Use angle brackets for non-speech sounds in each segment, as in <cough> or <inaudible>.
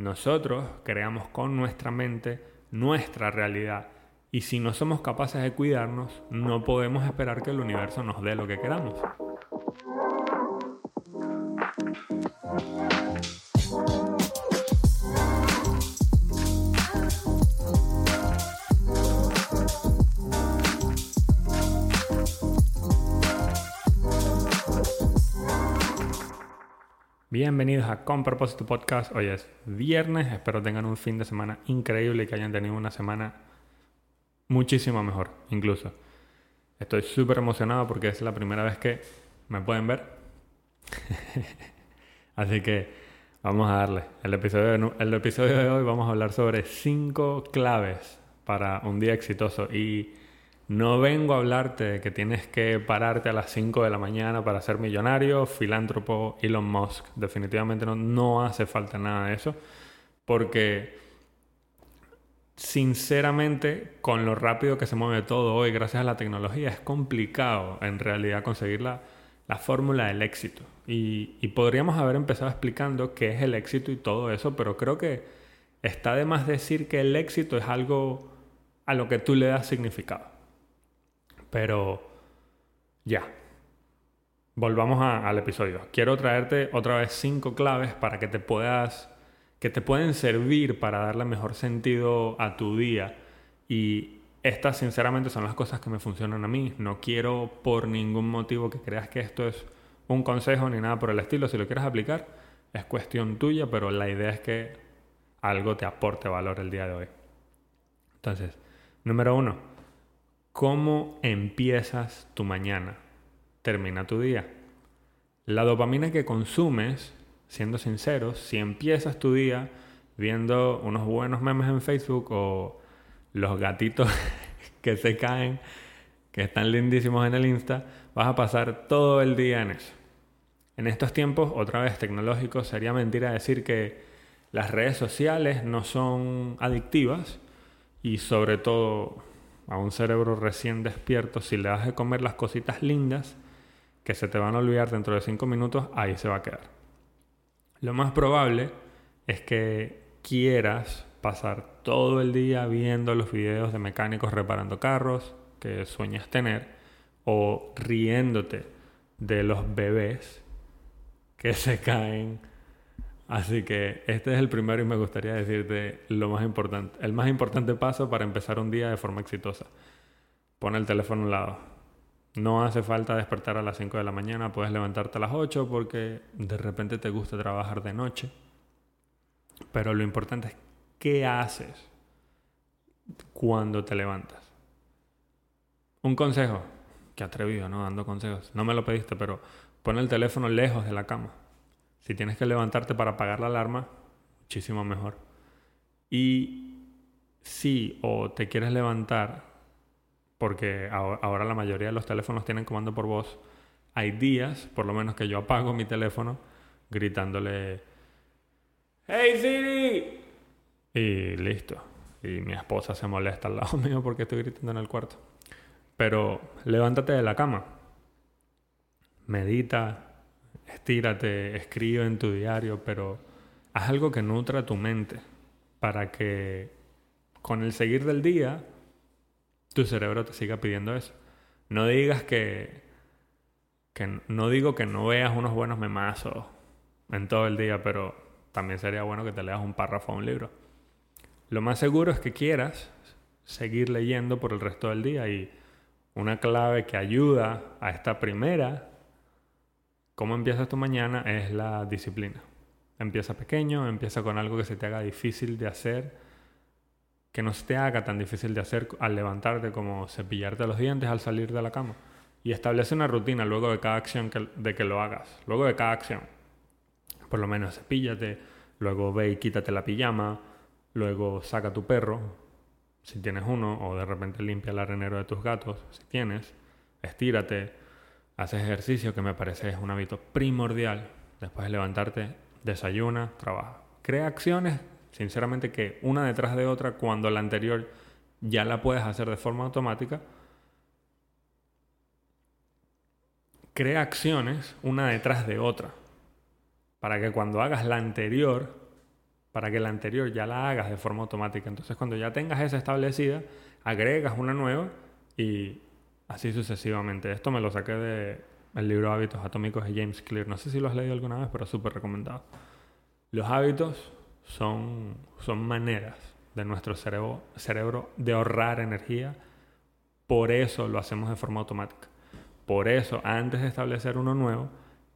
Nosotros creamos con nuestra mente nuestra realidad. Y si no somos capaces de cuidarnos, no podemos esperar que el universo nos dé lo que queramos. Bienvenidos a Con Propósito Podcast. Hoy es viernes, espero tengan un fin de semana increíble y que hayan tenido una semana muchísimo mejor, incluso. Estoy súper emocionado porque es la primera vez que me pueden ver. <laughs> Así que vamos a darle. El episodio, el episodio de hoy vamos a hablar sobre 5 claves para un día exitoso y no vengo a hablarte de que tienes que pararte a las 5 de la mañana para ser millonario, filántropo, Elon Musk. Definitivamente no, no hace falta nada de eso. Porque, sinceramente, con lo rápido que se mueve todo hoy, gracias a la tecnología, es complicado en realidad conseguir la, fórmula del éxito. Y, y podríamos haber empezado explicando qué es el éxito y todo eso, pero creo que está de más decir que el éxito es algo a lo que tú le das significado. Pero ya. Volvamos al episodio. Quiero traerte otra vez cinco claves para que te puedas que te pueden servir para darle mejor sentido a tu día y estas sinceramente son las cosas que me funcionan a mí. No quiero por ningún motivo que creas que esto es un consejo ni nada por el estilo. Si lo quieres aplicar, es cuestión tuya, pero la idea es que algo te aporte valor el día de hoy. Entonces, número uno, ¿Cómo empiezas tu mañana? Termina tu día. La dopamina que consumes, siendo sinceros, si empiezas tu día viendo unos buenos memes en Facebook o los gatitos <laughs> que se caen, que están lindísimos en el Insta, vas a pasar todo el día en eso. En estos tiempos, otra vez tecnológicos, sería mentira decir que las redes sociales no son adictivas y sobre todo a un cerebro recién despierto, si le das de comer las cositas lindas que se te van a olvidar dentro de cinco minutos, ahí se va a quedar. Lo más probable es que quieras pasar todo el día viendo los videos de mecánicos reparando carros que sueñas tener o riéndote de los bebés que <laughs> se caen Así que este es el primero y me gustaría decirte lo más importante. El más importante paso para empezar un día de forma exitosa. Pon el teléfono a un lado. No hace falta despertar a las 5 de la mañana, puedes levantarte a las 8 porque de repente te gusta trabajar de noche. Pero lo importante es qué haces cuando te levantas. Un consejo, que atrevido, ¿no? Dando consejos. No me lo pediste, pero pon el teléfono lejos de la cama. Si tienes que levantarte para apagar la alarma, muchísimo mejor. Y si o te quieres levantar, porque ahora la mayoría de los teléfonos tienen comando por voz, hay días, por lo menos que yo apago mi teléfono gritándole, ¡Hey Siri! Y listo. Y mi esposa se molesta al lado <laughs> mío porque estoy gritando en el cuarto. Pero levántate de la cama. Medita, estírate, escribe en tu diario, pero haz algo que nutra tu mente para que con el seguir del día tu cerebro te siga pidiendo eso. No digas que, que no digo que no veas unos buenos memazos en todo el día, pero también sería bueno que te leas un párrafo a un libro. Lo más seguro es que quieras seguir leyendo por el resto del día y una clave que ayuda a esta primera cómo empiezas tu mañana es la disciplina. Empieza pequeño, empieza con algo que se te haga difícil de hacer, que no se te haga tan difícil de hacer al levantarte como cepillarte los dientes al salir de la cama. Y establece una rutina luego de cada acción de que lo hagas, luego de cada acción. Por lo menos cepíllate, luego ve y quítate la pijama, luego saca tu perro, si tienes uno, o de repente limpia el arenero de tus gatos, si tienes, estírate, haces ejercicio, que me parece es un hábito primordial. Después de levantarte, desayuna, trabaja. Crea acciones, sinceramente, que una detrás de otra, cuando la anterior ya la puedes hacer de forma automática. Crea acciones una detrás de otra. Para que cuando hagas la anterior, para que la anterior ya la hagas de forma automática. Entonces cuando ya tengas esa establecida, agregas una nueva y así sucesivamente. Esto me lo saqué de el libro Hábitos Atómicos de James Clear. No sé si lo has leído alguna vez, pero súper recomendado. Los hábitos son, son maneras de nuestro cerebro, cerebro de ahorrar energía. Por eso lo hacemos de forma automática. Por eso, antes de establecer uno nuevo,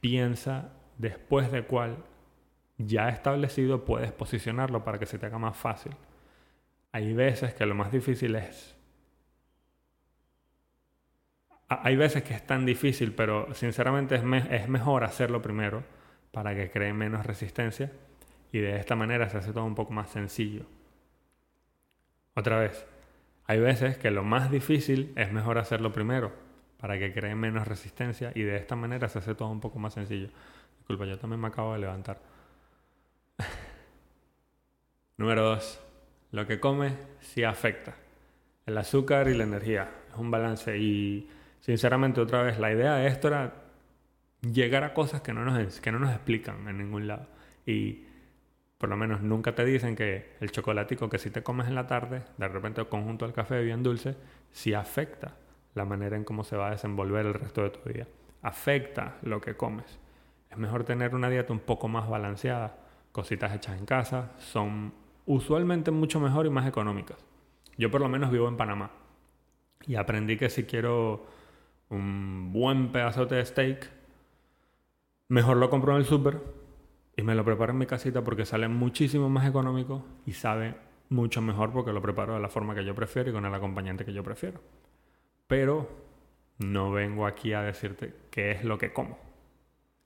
piensa después de cuál ya establecido puedes posicionarlo para que se te haga más fácil. Hay veces que lo más difícil es... Hay veces que es tan difícil, pero sinceramente es, mejor hacerlo primero para que cree menos resistencia y de esta manera se hace todo un poco más sencillo. Otra vez, hay veces que lo más difícil es mejor hacerlo primero para que cree menos resistencia y de esta manera se hace todo un poco más sencillo. Disculpa, yo también me acabo de levantar. <laughs> Número 2. Lo que come sí afecta. El azúcar y la energía. Es un balance. Y sinceramente, otra vez, la idea de esto era llegar a cosas que no nos, que no nos explican en ningún lado. Y por lo menos nunca te dicen que el chocolatico que si te comes en la tarde, de repente conjunto al café bien dulce, sí afecta la manera en cómo se va a desenvolver el resto de tu día. Afecta lo que comes. Es mejor tener una dieta un poco más balanceada. Cositas hechas en casa son usualmente mucho mejor y más económicas. Yo por lo menos vivo en Panamá y aprendí que si quiero un buen pedazo de steak, mejor lo compro en el súper y me lo preparo en mi casita porque sale muchísimo más económico y sabe mucho mejor porque lo preparo de la forma que yo prefiero y con el acompañante que yo prefiero. Pero no vengo aquí a decirte qué es lo que como.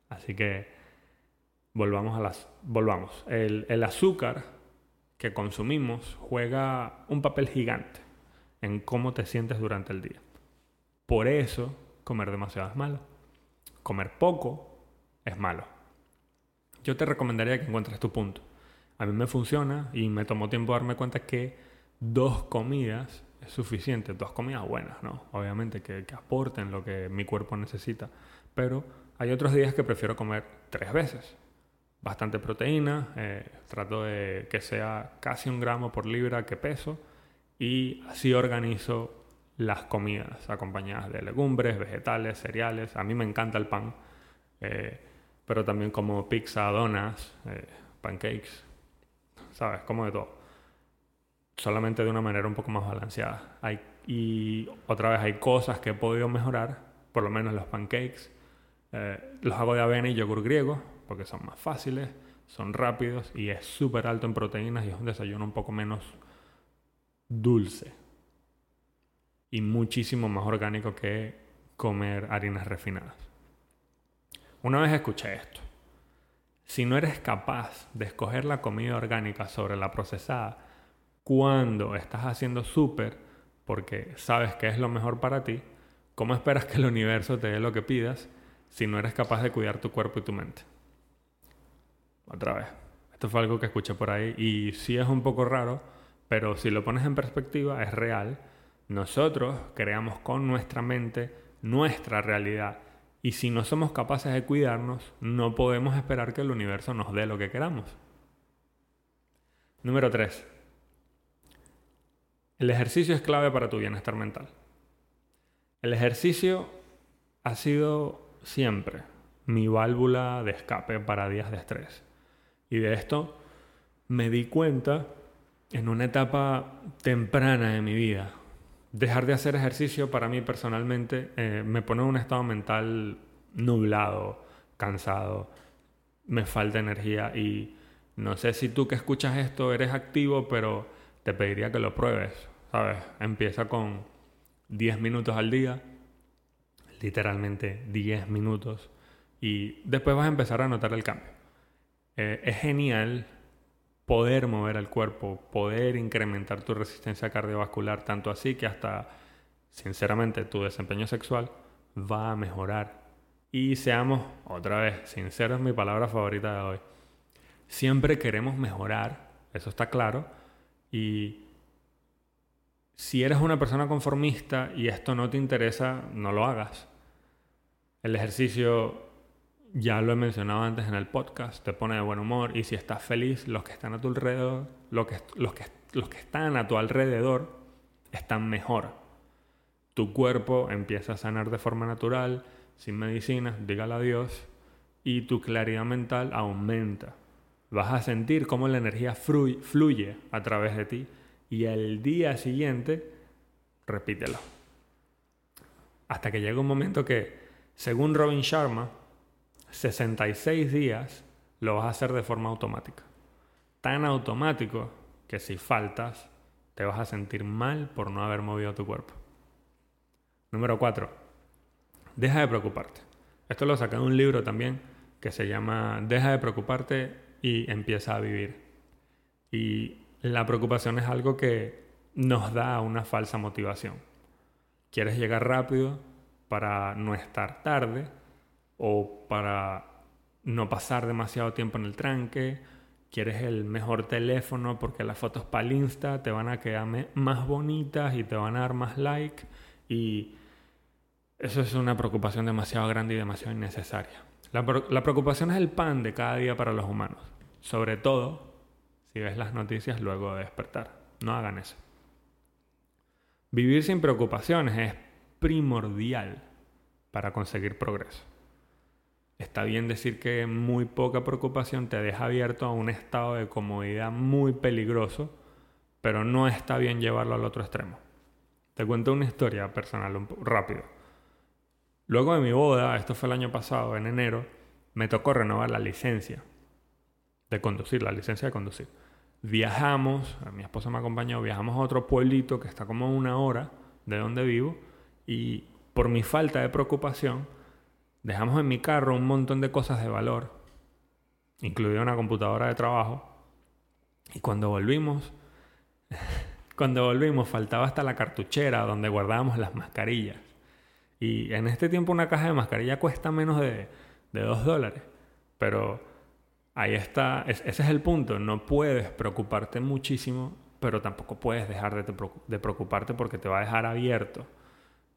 Así que volvamos a las. Volvamos. El, el azúcar que consumimos juega un papel gigante en cómo te sientes durante el día. Por eso, comer demasiado es malo. Comer poco es malo. Yo te recomendaría que encuentres tu punto. A mí me funciona y me tomó tiempo darme cuenta que dos comidas es suficiente. Dos comidas buenas, ¿no? Obviamente que, aporten lo que mi cuerpo necesita. Pero hay otros días que prefiero comer tres veces. Bastante proteína, eh, trato de que sea casi un gramo por libra que peso y así organizo las comidas acompañadas de legumbres, vegetales, cereales. A mí me encanta el pan, eh, pero también como pizza, donas, eh, pancakes, ¿sabes? Como de todo solamente de una manera un poco más balanceada. Hay, y otra vez hay cosas que he podido mejorar, por lo menos los pancakes. Eh, los hago de avena y yogur griego, porque son más fáciles, son rápidos y es súper alto en proteínas y es un desayuno un poco menos dulce. Y muchísimo más orgánico que comer harinas refinadas. Una vez escuché esto. Si no eres capaz de escoger la comida orgánica sobre la procesada, cuando estás haciendo súper porque sabes que es lo mejor para ti, ¿cómo esperas que el universo te dé lo que pidas si no eres capaz de cuidar tu cuerpo y tu mente? Otra vez, esto fue algo que escuché por ahí y sí es un poco raro, pero si lo pones en perspectiva es real. Nosotros creamos con nuestra mente nuestra realidad y si no somos capaces de cuidarnos, no podemos esperar que el universo nos dé lo que queramos. Número 3. El ejercicio es clave para tu bienestar mental. El ejercicio ha sido siempre mi válvula de escape para días de estrés. Y de esto me di cuenta en una etapa temprana de mi vida. Dejar de hacer ejercicio para mí personalmente eh, me pone en un estado mental nublado, cansado, me falta energía y no sé si tú que escuchas esto eres activo, pero te pediría que lo pruebes. ¿sabes? Empieza con 10 minutos al día, literalmente 10 minutos, y después vas a empezar a notar el cambio. Eh, es genial poder mover el cuerpo, poder incrementar tu resistencia cardiovascular, tanto así que hasta, sinceramente, tu desempeño sexual va a mejorar. Y seamos, otra vez, sinceros, mi palabra favorita de hoy. Siempre queremos mejorar, eso está claro, y si eres una persona conformista y esto no te interesa, no lo hagas. El ejercicio ya lo he mencionado antes en el podcast, te pone de buen humor y si estás feliz, los que están a tu alrededor, los que, los que, los que están a tu alrededor están mejor. Tu cuerpo empieza a sanar de forma natural, sin medicinas, dígale adiós, y tu claridad mental aumenta. Vas a sentir cómo la energía fluye a través de ti y el día siguiente repítelo. Hasta que llega un momento que, según Robin Sharma, 66 días lo vas a hacer de forma automática. Tan automático que si faltas, te vas a sentir mal por no haber movido tu cuerpo. Número 4. Deja de preocuparte. Esto lo saqué de un libro también que se llama Deja de preocuparte y empieza a vivir. Y la preocupación es algo que nos da una falsa motivación. Quieres llegar rápido para no estar tarde o para no pasar demasiado tiempo en el tranque. Quieres el mejor teléfono porque las fotos para el Insta te van a quedar más bonitas y te van a dar más like. Y eso es una preocupación demasiado grande y demasiado innecesaria. La, la preocupación es el pan de cada día para los humanos. Sobre todo si ves las noticias luego de despertar. No hagan eso. Vivir sin preocupaciones es primordial para conseguir progreso. Está bien decir que muy poca preocupación te deja abierto a un estado de comodidad muy peligroso, pero no está bien llevarlo al otro extremo. Te cuento una historia personal rápido. Luego de mi boda, esto fue el año pasado, en enero, me tocó renovar la licencia de conducir, la licencia de conducir. Viajamos, mi esposa me acompañó, viajamos a otro pueblito que está como una hora de donde vivo y por mi falta de preocupación dejamos en mi carro un montón de cosas de valor, incluida una computadora de trabajo, y cuando volvimos, <laughs> cuando volvimos faltaba hasta la cartuchera donde guardábamos las mascarillas. Y en este tiempo una caja de mascarilla cuesta menos de, de dos dólares, pero Ahí está, ese es el punto. No puedes preocuparte muchísimo, pero tampoco puedes dejar de, preocuparte porque te va a dejar abierto.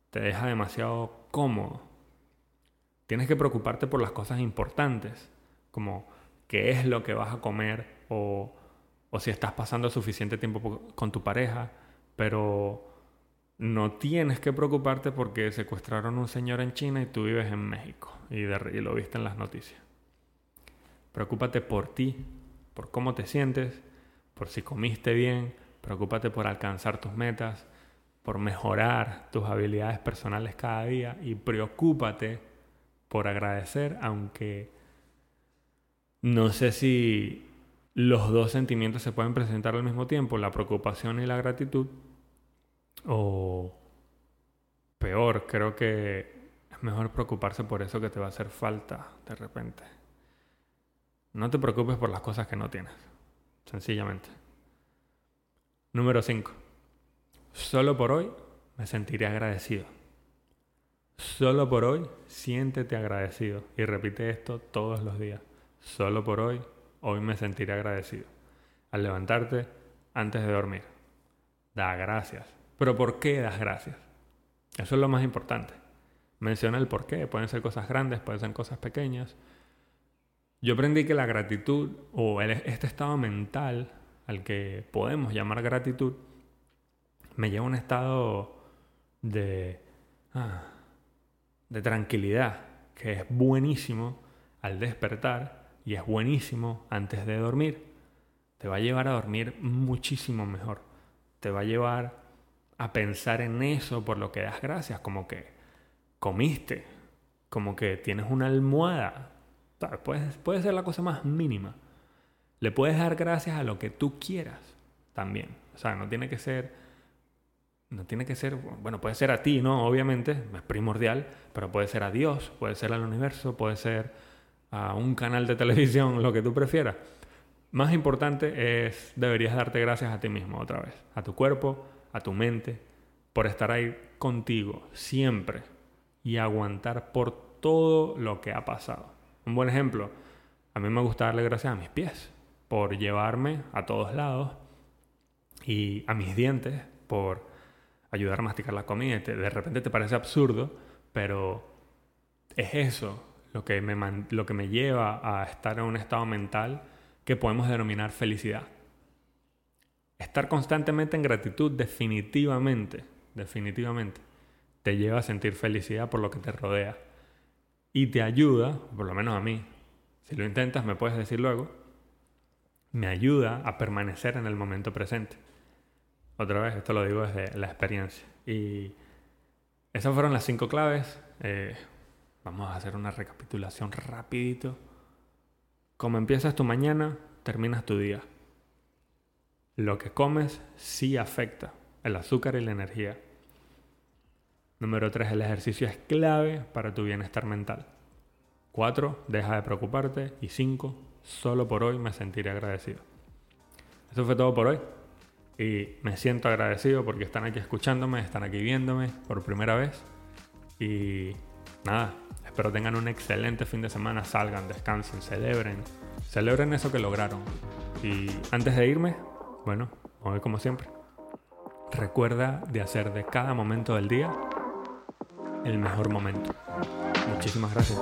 Te deja demasiado cómodo. Tienes que preocuparte por las cosas importantes, como qué es lo que vas a comer o, o si estás pasando suficiente tiempo con tu pareja, pero no tienes que preocuparte porque secuestraron a un señor en China y tú vives en México y, y lo viste en las noticias. Preocúpate por ti, por cómo te sientes, por si comiste bien, preocúpate por alcanzar tus metas, por mejorar tus habilidades personales cada día y preocúpate por agradecer, aunque no sé si los dos sentimientos se pueden presentar al mismo tiempo, la preocupación y la gratitud, o peor, creo que es mejor preocuparse por eso que te va a hacer falta de repente. No te preocupes por las cosas que no tienes. Sencillamente. Número 5. Solo por hoy me sentiré agradecido. Solo por hoy siéntete agradecido. Y repite esto todos los días. Solo por hoy, hoy me sentiré agradecido. Al levantarte, antes de dormir. Da gracias. Pero ¿por qué das gracias? Eso es lo más importante. Menciona el por qué. Pueden ser cosas grandes, pueden ser cosas pequeñas. Yo aprendí que la gratitud o este estado mental al que podemos llamar gratitud me lleva a un estado de, ah, de tranquilidad que es buenísimo al despertar y es buenísimo antes de dormir. Te va a llevar a dormir muchísimo mejor. Te va a llevar a pensar en eso por lo que das gracias, como que comiste, como que tienes una almohada Puede, ser la cosa más mínima. Le puedes dar gracias a lo que tú quieras también. O sea, no tiene que ser no tiene que ser, bueno, puede ser a ti, ¿no? Obviamente, es primordial, pero puede ser a Dios, puede ser al universo, puede ser a un canal de televisión, <laughs> lo que tú prefieras. Más importante es, deberías darte gracias a ti mismo otra vez, a tu cuerpo, a tu mente, por estar ahí contigo siempre y aguantar por todo lo que ha pasado. Un buen ejemplo, a mí me gusta darle gracias a mis pies por llevarme a todos lados y a mis dientes por ayudar a masticar la comida. De repente te parece absurdo, pero es eso lo que, me, lo que me lleva a estar en un estado mental que podemos denominar felicidad. Estar constantemente en gratitud definitivamente, definitivamente, te lleva a sentir felicidad por lo que te rodea. Y te ayuda, por lo menos a mí, si lo intentas me puedes decir luego, me ayuda a permanecer en el momento presente. Otra vez, esto lo digo desde la experiencia. Y esas fueron las cinco claves. Eh, vamos a hacer una recapitulación rapidito. Como empiezas tu mañana, terminas tu día. Lo que comes sí afecta el azúcar y la energía. Número 3. El ejercicio es clave para tu bienestar mental. 4. Deja de preocuparte. Y 5. Solo por hoy me sentiré agradecido. Eso fue todo por hoy. Y me siento agradecido porque están aquí escuchándome, están aquí viéndome por primera vez. Y nada, espero tengan un excelente fin de semana, salgan, descansen, celebren, celebren eso que lograron. Y antes de irme, bueno, hoy como siempre, recuerda de hacer de cada momento del día el mejor momento. Muchísimas gracias.